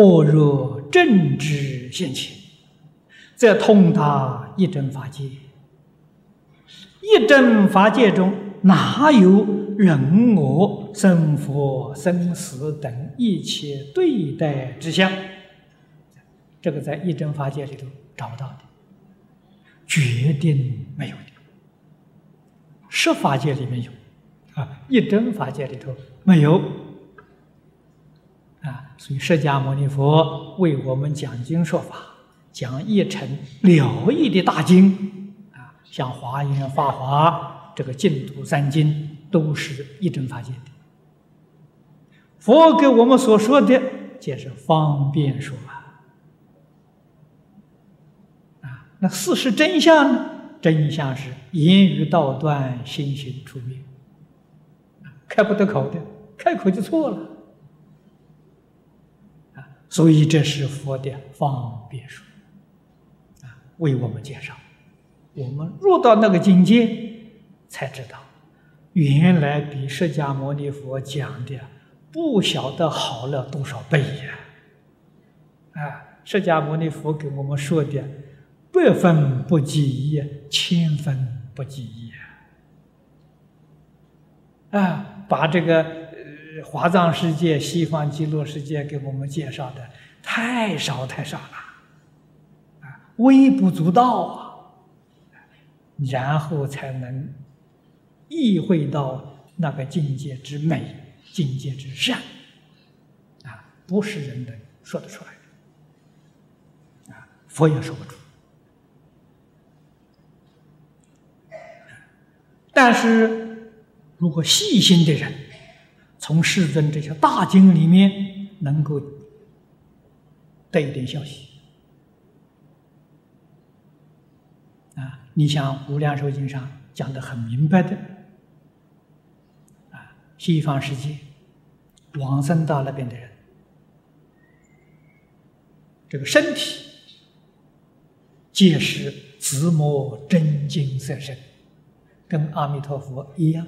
般若正知现前，则通达一真法界。一真法界中哪有人我、生佛、生死等一切对待之相？这个在一真法界里头找不到的，决定没有的。十法界里面有，啊，一真法界里头没有。所以释迦牟尼佛为我们讲经说法，讲一成了义的大经，啊，像华严、法华这个净土三经，都是一真法界。佛给我们所说的，皆是方便说法。啊，那事实真相呢？真相是言语道断，心行出灭，开不得口的，开口就错了。所以这是佛的方便说，啊，为我们介绍。我们入到那个境界，才知道，原来比释迦牟尼佛讲的不晓得好了多少倍呀！啊，释迦牟尼佛给我们说的，百分不及一，千分不及一啊！把这个。华藏世界、西方极乐世界给我们介绍的太少太少了，啊，微不足道啊，然后才能意会到那个境界之美、境界之善，啊，不是人能说得出来的，啊，佛也说不出。但是，如果细心的人，从世尊这些大经里面能够得一点消息啊！你像《无量寿经》上讲的很明白的啊，西方世界往生到那边的人，这个身体皆是自摸真经色身，跟阿弥陀佛一样。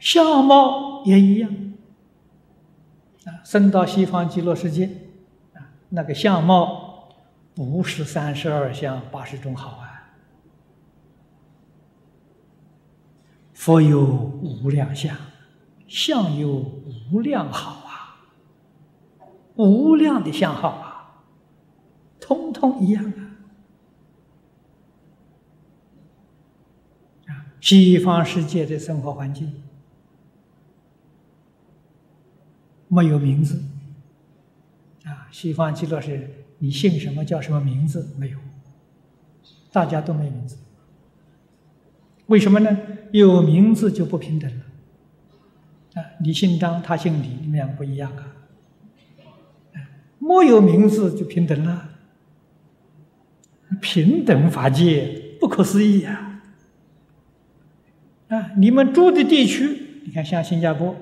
相貌也一样，啊，升到西方极乐世界，啊，那个相貌不是三十二相八十种好啊，佛有无量相，相有无量好啊，无量的相好啊，通通一样啊，啊，西方世界的生活环境。没有名字，啊，西方极乐是，你姓什么叫什么名字没有？大家都没名字，为什么呢？有名字就不平等了，啊，你姓张，他姓李，你们俩不一样啊，没有名字就平等了，平等法界不可思议啊，啊，你们住的地区，你看像新加坡，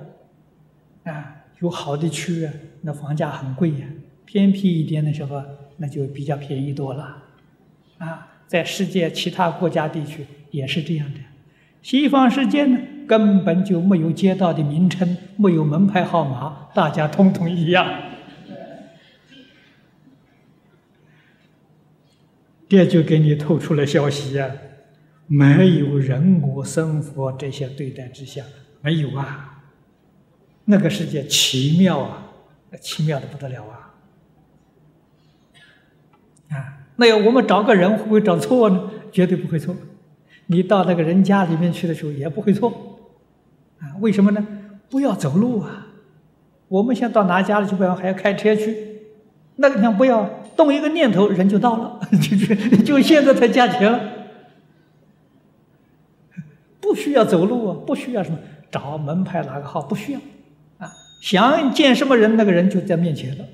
啊。有好的区啊，那房价很贵呀；偏僻一点的时候，那就比较便宜多了。啊，在世界其他国家地区也是这样的。西方世界呢，根本就没有街道的名称，没有门牌号码，大家通通一样。这就给你透出了消息呀，没有人我生活这些对待之下，没有啊。那个世界奇妙啊，奇妙的不得了啊！啊，那要我们找个人会不会找错呢？绝对不会错。你到那个人家里面去的时候也不会错。啊，为什么呢？不要走路啊！我们现在到哪家里去不要还要开车去？那个地方不要动一个念头，人就到了，就就就现在才加钱了。不需要走路啊，不需要什么找门牌哪个号，不需要。想见什么人，那个人就在面前了。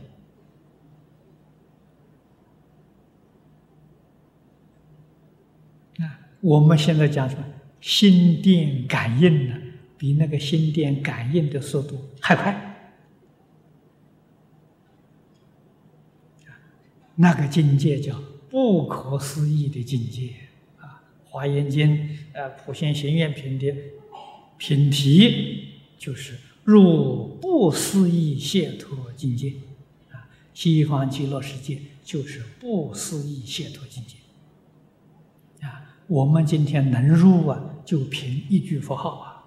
啊，我们现在讲什么心电感应呢？比那个心电感应的速度还快。那个境界叫不可思议的境界啊！《华严经》呃《普贤行愿品》的品题就是入不思议解脱境界啊！西方极乐世界就是不思议解脱境界啊！我们今天能入啊，就凭一句佛号啊！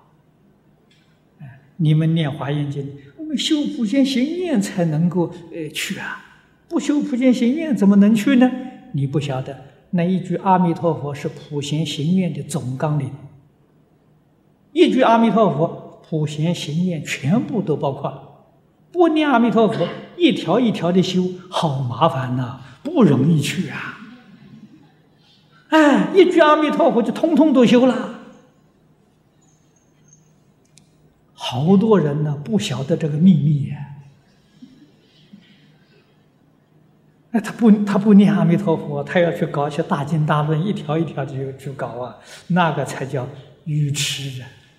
哎，你们念华严经，我们修普贤行愿才能够呃去啊，不修普贤行愿怎么能去呢？你不晓得，那一句阿弥陀佛是普贤行愿的总纲领，一句阿弥陀佛。普贤行愿全部都包括，不念阿弥陀佛，一条一条的修，好麻烦呐，不容易去啊！哎，一句阿弥陀佛就通通都修了。好多人呢不晓得这个秘密呀，那他不他不念阿弥陀佛，他要去搞一些大经大论，一条一条的去搞啊，那个才叫愚痴啊！